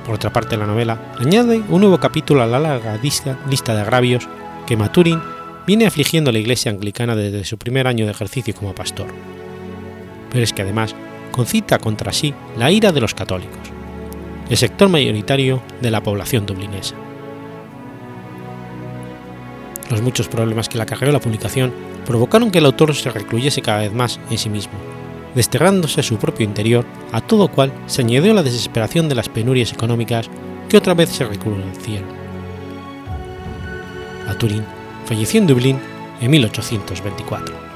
Por otra parte, la novela añade un nuevo capítulo a la larga lista de agravios que Maturin viene afligiendo a la Iglesia anglicana desde su primer año de ejercicio como pastor. Pero es que además concita contra sí la ira de los católicos, el sector mayoritario de la población dublinesa. Los muchos problemas que le acarreó la publicación provocaron que el autor se recluyese cada vez más en sí mismo, desterrándose a su propio interior, a todo cual se añadió la desesperación de las penurias económicas que otra vez se recrudecieron. Turín falleció en Dublín en 1824.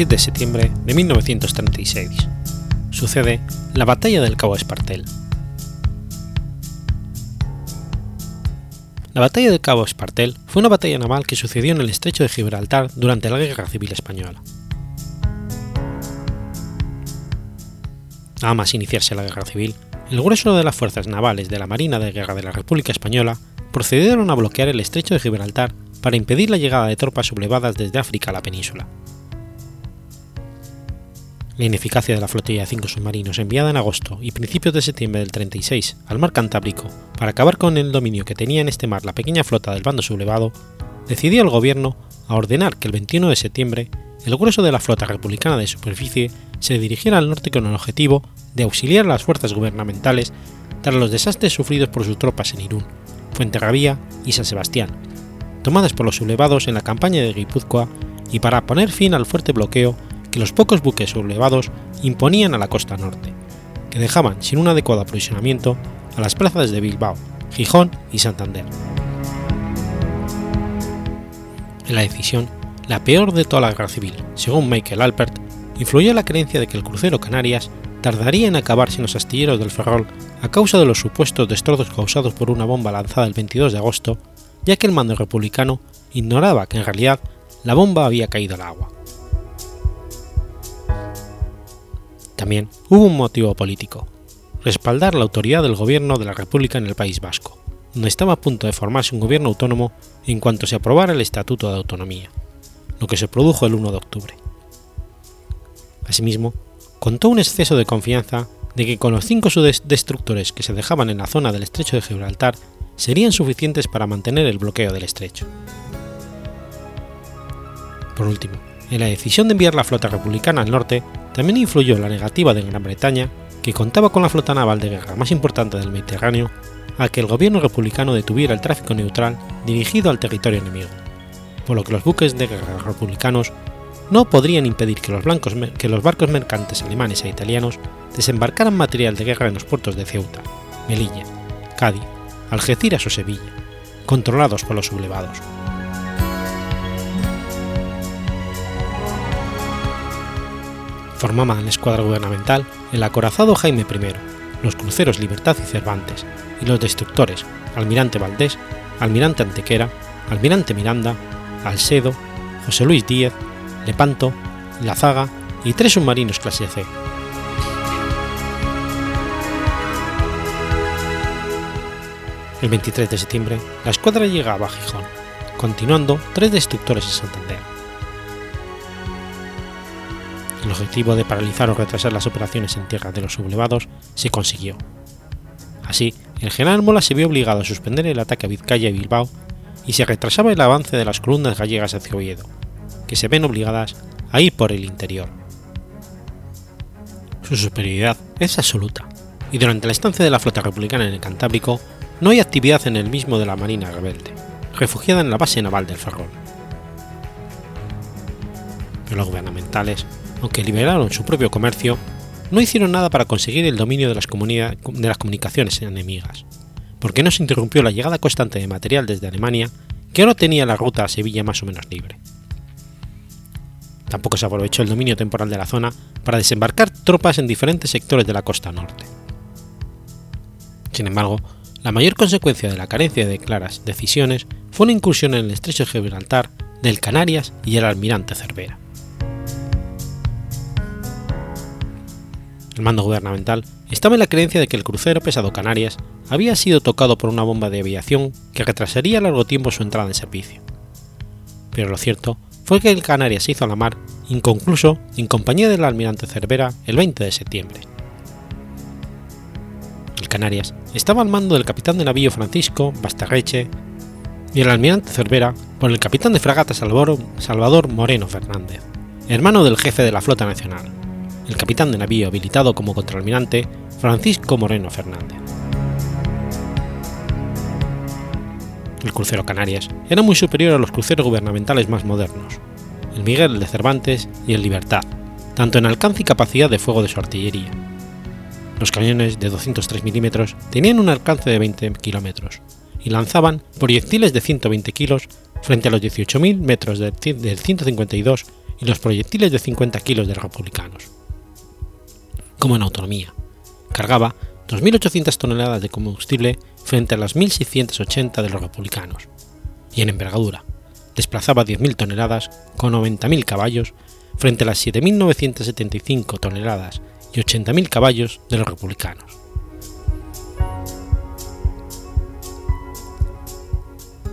27 de septiembre de 1936. Sucede la Batalla del Cabo Espartel. La Batalla del Cabo Espartel fue una batalla naval que sucedió en el estrecho de Gibraltar durante la Guerra Civil Española. Nada más iniciarse la Guerra Civil, el grueso de las fuerzas navales de la Marina de Guerra de la República Española procedieron a bloquear el estrecho de Gibraltar para impedir la llegada de tropas sublevadas desde África a la península. La ineficacia de la flotilla de cinco submarinos enviada en agosto y principios de septiembre del 36 al mar Cantábrico para acabar con el dominio que tenía en este mar la pequeña flota del bando sublevado, decidió el gobierno a ordenar que el 21 de septiembre el grueso de la flota republicana de superficie se dirigiera al norte con el objetivo de auxiliar a las fuerzas gubernamentales tras los desastres sufridos por sus tropas en Irún, Fuenterrabía y San Sebastián, tomadas por los sublevados en la campaña de Guipúzcoa y para poner fin al fuerte bloqueo que los pocos buques sublevados imponían a la costa norte, que dejaban sin un adecuado aprovisionamiento a las plazas de Bilbao, Gijón y Santander. En la decisión, la peor de toda la guerra civil, según Michael Alpert, influyó la creencia de que el crucero Canarias tardaría en acabar sin los astilleros del Ferrol a causa de los supuestos destrozos causados por una bomba lanzada el 22 de agosto, ya que el mando republicano ignoraba que en realidad la bomba había caído al agua. También hubo un motivo político, respaldar la autoridad del gobierno de la República en el País Vasco, donde estaba a punto de formarse un gobierno autónomo en cuanto se aprobara el Estatuto de Autonomía, lo que se produjo el 1 de octubre. Asimismo, contó un exceso de confianza de que con los cinco destructores que se dejaban en la zona del estrecho de Gibraltar serían suficientes para mantener el bloqueo del estrecho. Por último, en la decisión de enviar la flota republicana al norte también influyó la negativa de Gran Bretaña, que contaba con la flota naval de guerra más importante del Mediterráneo, a que el gobierno republicano detuviera el tráfico neutral dirigido al territorio enemigo, por lo que los buques de guerra republicanos no podrían impedir que los, barcos mercantes alemanes e italianos desembarcaran material de guerra en los puertos de Ceuta, Melilla, Cádiz, Algeciras o Sevilla, controlados por los sublevados. Formaban escuadra gubernamental el acorazado Jaime I, los cruceros Libertad y Cervantes, y los destructores Almirante Valdés, Almirante Antequera, Almirante Miranda, Alcedo, José Luis Díez, Lepanto, La Zaga y tres submarinos clase C. El 23 de septiembre, la escuadra llegaba a Gijón, continuando tres destructores en Santander. El objetivo de paralizar o retrasar las operaciones en tierra de los sublevados se consiguió. Así, el general Mola se vio obligado a suspender el ataque a Vizcaya y Bilbao y se retrasaba el avance de las columnas gallegas hacia Oviedo, que se ven obligadas a ir por el interior. Su superioridad es absoluta, y durante la estancia de la flota republicana en el Cantábrico no hay actividad en el mismo de la Marina rebelde, refugiada en la base naval del Ferrol. Pero los gubernamentales aunque liberaron su propio comercio, no hicieron nada para conseguir el dominio de las, comunicaciones enemigas, porque no se interrumpió la llegada constante de material desde Alemania, que ahora tenía la ruta a Sevilla más o menos libre. Tampoco se aprovechó el dominio temporal de la zona para desembarcar tropas en diferentes sectores de la costa norte. Sin embargo, la mayor consecuencia de la carencia de claras decisiones fue una incursión en el estrecho de Gibraltar del Canarias y el almirante Cervera. El mando gubernamental estaba en la creencia de que el crucero pesado Canarias había sido tocado por una bomba de aviación que retrasaría largo tiempo su entrada en servicio. Pero lo cierto fue que el Canarias se hizo a la mar, inconcluso, en compañía del almirante Cervera, el 20 de septiembre. El Canarias estaba al mando del capitán de navío Francisco Bastarreche y el almirante Cervera por el capitán de fragata Salvador Moreno Fernández, hermano del jefe de la flota nacional el capitán de navío habilitado como contraalmirante Francisco Moreno Fernández. El crucero Canarias era muy superior a los cruceros gubernamentales más modernos, el Miguel de Cervantes y el Libertad, tanto en alcance y capacidad de fuego de su artillería. Los cañones de 203 milímetros tenían un alcance de 20 kilómetros y lanzaban proyectiles de 120 kilos frente a los 18.000 metros del 152 y los proyectiles de 50 kilos de republicanos. Como en autonomía, cargaba 2.800 toneladas de combustible frente a las 1.680 de los republicanos, y en envergadura, desplazaba 10.000 toneladas con 90.000 caballos frente a las 7.975 toneladas y 80.000 caballos de los republicanos.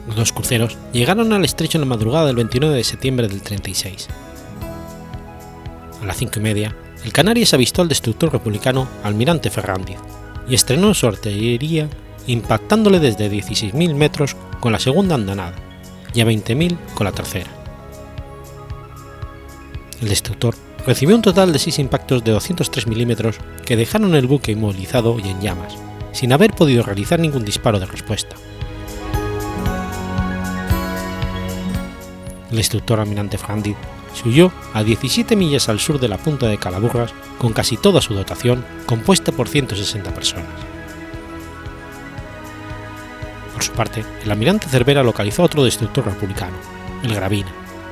Los dos cruceros llegaron al estrecho en la madrugada del 29 de septiembre del 36. A las cinco y media, el Canarias avistó al destructor republicano Almirante Ferrandiz y estrenó su artillería impactándole desde 16.000 metros con la segunda andanada y a 20.000 con la tercera. El destructor recibió un total de 6 impactos de 203 milímetros que dejaron el buque inmovilizado y en llamas, sin haber podido realizar ningún disparo de respuesta. El destructor almirante Ferrandiz se huyó a 17 millas al sur de la punta de Calaburras con casi toda su dotación compuesta por 160 personas. Por su parte, el almirante Cervera localizó otro destructor republicano, el Gravina,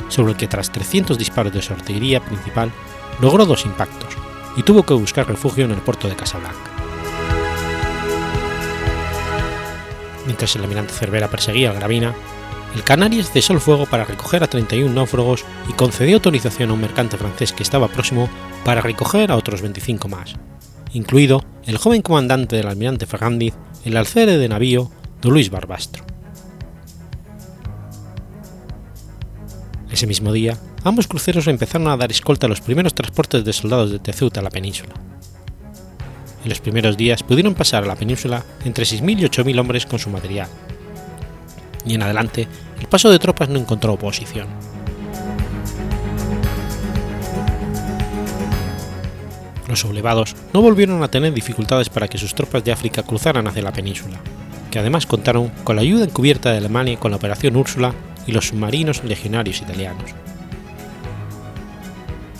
sobre el que tras 300 disparos de su artillería principal logró dos impactos y tuvo que buscar refugio en el puerto de Casablanca. Mientras el almirante Cervera perseguía al Gravina, el Canarias cesó el fuego para recoger a 31 náufragos y concedió autorización a un mercante francés que estaba próximo para recoger a otros 25 más, incluido el joven comandante del almirante Ferrandiz, el alférez de navío don Luis Barbastro. Ese mismo día, ambos cruceros empezaron a dar escolta a los primeros transportes de soldados de Tezut a la península. En los primeros días pudieron pasar a la península entre 6.000 y 8.000 hombres con su material, y en adelante el paso de tropas no encontró oposición. Los sublevados no volvieron a tener dificultades para que sus tropas de África cruzaran hacia la península, que además contaron con la ayuda encubierta de Alemania con la Operación Úrsula y los submarinos legionarios italianos.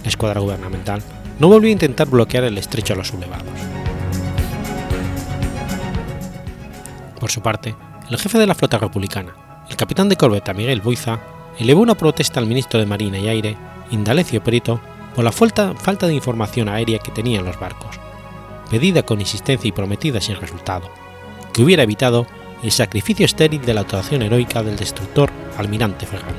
La escuadra gubernamental no volvió a intentar bloquear el estrecho a los sublevados. Por su parte, el jefe de la flota republicana, el capitán de corbeta Miguel Boiza, elevó una protesta al ministro de Marina y Aire, Indalecio Perito, por la falta, de información aérea que tenían los barcos, pedida con insistencia y prometida sin resultado, que hubiera evitado el sacrificio estéril de la actuación heroica del destructor almirante Ferrandi.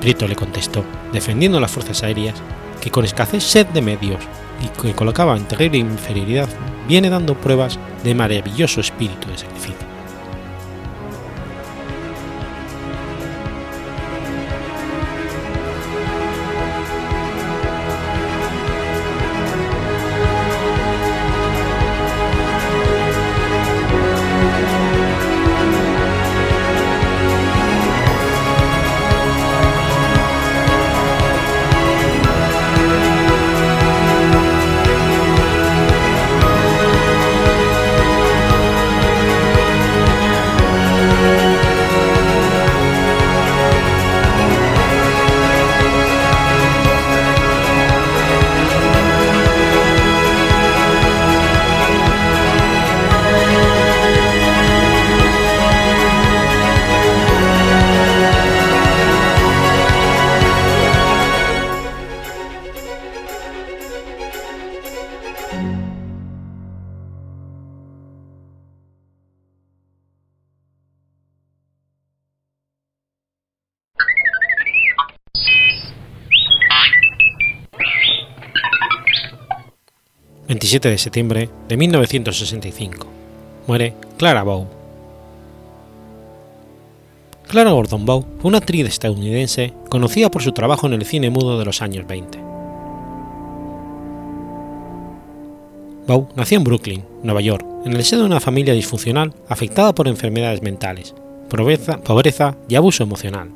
Perito le contestó, defendiendo las fuerzas aéreas, que con escasez sed de medios y que colocaba en terrible inferioridad viene dando pruebas de maravilloso espíritu de sacrificio. De septiembre de 1965. Muere Clara Bow. Clara Gordon Bow fue una actriz estadounidense conocida por su trabajo en el cine mudo de los años 20. Bow nació en Brooklyn, Nueva York, en el seno de una familia disfuncional afectada por enfermedades mentales, pobreza, pobreza y abuso emocional.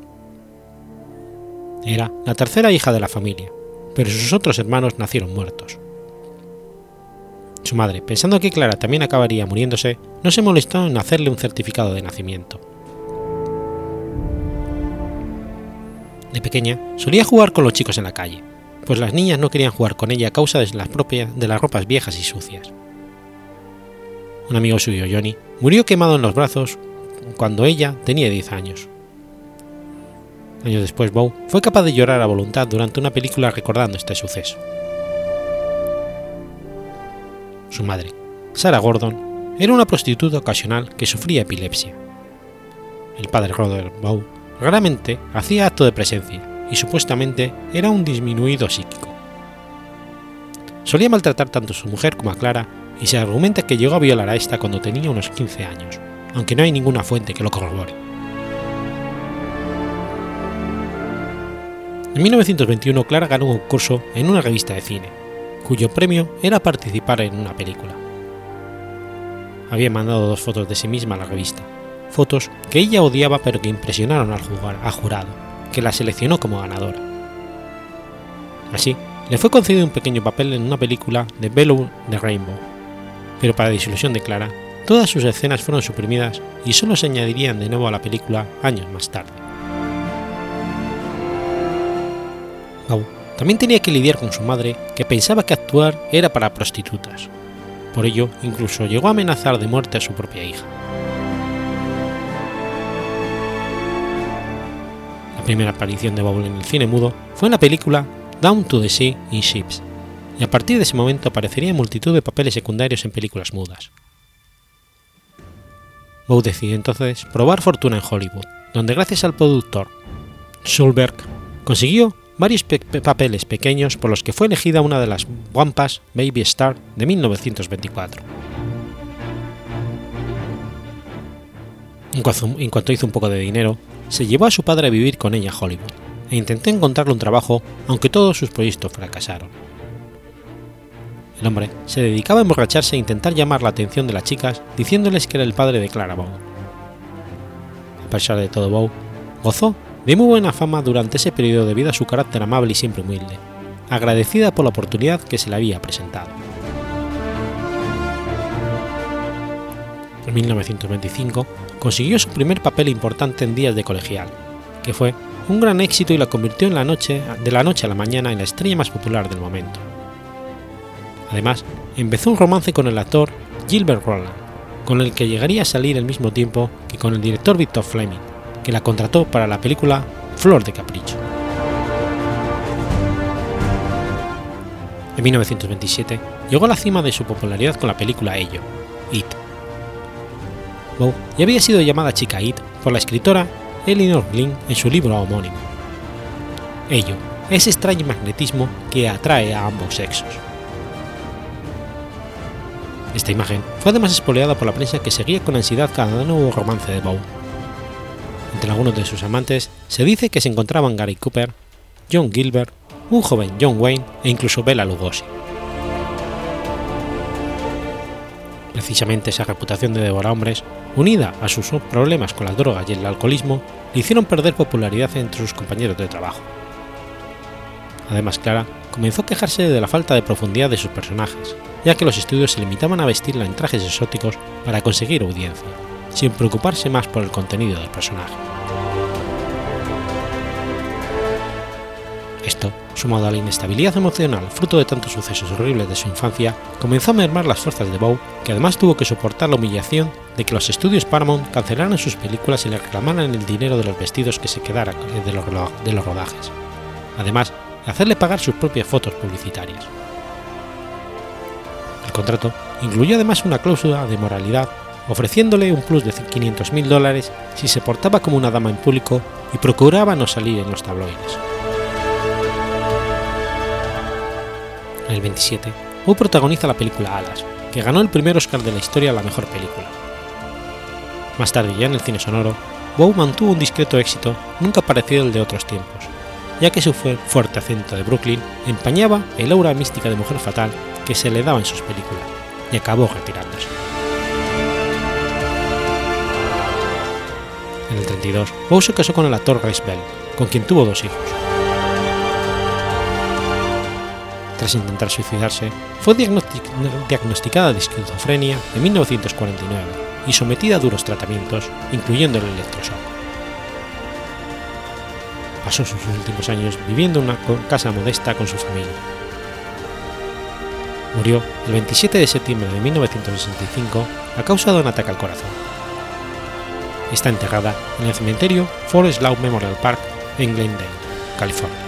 Era la tercera hija de la familia, pero sus otros hermanos nacieron muertos. Su madre, pensando que Clara también acabaría muriéndose, no se molestó en hacerle un certificado de nacimiento. De pequeña, solía jugar con los chicos en la calle, pues las niñas no querían jugar con ella a causa de las, propias, de las ropas viejas y sucias. Un amigo suyo, Johnny, murió quemado en los brazos cuando ella tenía 10 años. Años después, Bow fue capaz de llorar a voluntad durante una película recordando este suceso. Su madre, Sarah Gordon, era una prostituta ocasional que sufría epilepsia. El padre Robert Bow raramente hacía acto de presencia y supuestamente era un disminuido psíquico. Solía maltratar tanto a su mujer como a Clara y se argumenta que llegó a violar a esta cuando tenía unos 15 años, aunque no hay ninguna fuente que lo corrobore. En 1921 Clara ganó un concurso en una revista de cine, cuyo premio era participar en una película. Había mandado dos fotos de sí misma a la revista, fotos que ella odiaba pero que impresionaron al jugar, a jurado, que la seleccionó como ganadora. Así, le fue concedido un pequeño papel en una película de Below the Rainbow, pero para disilusión de Clara, todas sus escenas fueron suprimidas y solo se añadirían de nuevo a la película años más tarde. También tenía que lidiar con su madre, que pensaba que actuar era para prostitutas. Por ello, incluso llegó a amenazar de muerte a su propia hija. La primera aparición de Bowl en el cine mudo fue en la película Down to the Sea in Ships, y a partir de ese momento aparecería en multitud de papeles secundarios en películas mudas. Bow decidió entonces probar fortuna en Hollywood, donde gracias al productor Schulberg consiguió varios papeles pequeños por los que fue elegida una de las guampas Baby Star de 1924. En cuanto hizo un poco de dinero, se llevó a su padre a vivir con ella a Hollywood e intentó encontrarle un trabajo aunque todos sus proyectos fracasaron. El hombre se dedicaba a emborracharse e intentar llamar la atención de las chicas diciéndoles que era el padre de Clara Bow. A pesar de todo, Bow gozó de muy buena fama durante ese periodo debido a su carácter amable y siempre humilde, agradecida por la oportunidad que se le había presentado. En 1925 consiguió su primer papel importante en Días de Colegial, que fue un gran éxito y la convirtió en la noche, de la noche a la mañana en la estrella más popular del momento. Además, empezó un romance con el actor Gilbert Roland, con el que llegaría a salir al mismo tiempo que con el director Victor Fleming, que la contrató para la película Flor de Capricho. En 1927 llegó a la cima de su popularidad con la película Ello, It. Bow ya había sido llamada chica It por la escritora Eleanor Glynn en su libro homónimo. Ello, ese extraño magnetismo que atrae a ambos sexos. Esta imagen fue además espoleada por la prensa que seguía con ansiedad cada nuevo romance de Bow entre algunos de sus amantes se dice que se encontraban Gary Cooper, John Gilbert, un joven John Wayne e incluso Bela Lugosi. Precisamente esa reputación de hombres, unida a sus problemas con las drogas y el alcoholismo, le hicieron perder popularidad entre sus compañeros de trabajo. Además, Clara comenzó a quejarse de la falta de profundidad de sus personajes, ya que los estudios se limitaban a vestirla en trajes exóticos para conseguir audiencia sin preocuparse más por el contenido del personaje. Esto, sumado a la inestabilidad emocional fruto de tantos sucesos horribles de su infancia, comenzó a mermar las fuerzas de Bow, que además tuvo que soportar la humillación de que los estudios Paramount cancelaran sus películas y le reclamaran el dinero de los vestidos que se quedaran de los, de los rodajes, además de hacerle pagar sus propias fotos publicitarias. El contrato incluyó además una cláusula de moralidad ofreciéndole un plus de 500.000 dólares si se portaba como una dama en público y procuraba no salir en los tabloides. En el 27, Wu protagoniza la película Alas, que ganó el primer Oscar de la historia a la mejor película. Más tarde, ya en el cine sonoro, Bow mantuvo un discreto éxito nunca parecido al de otros tiempos, ya que su fuerte acento de Brooklyn empañaba el aura mística de mujer fatal que se le daba en sus películas, y acabó retirándose. El 32, Bow se casó con el actor Grace Bell, con quien tuvo dos hijos. Tras intentar suicidarse, fue diagnosticada de esquizofrenia en 1949 y sometida a duros tratamientos, incluyendo el electroshock. Pasó sus últimos años viviendo en una casa modesta con su familia. Murió el 27 de septiembre de 1965 a causa de un ataque al corazón. Está enterrada en el cementerio Forest Lawn Memorial Park en Glendale, California.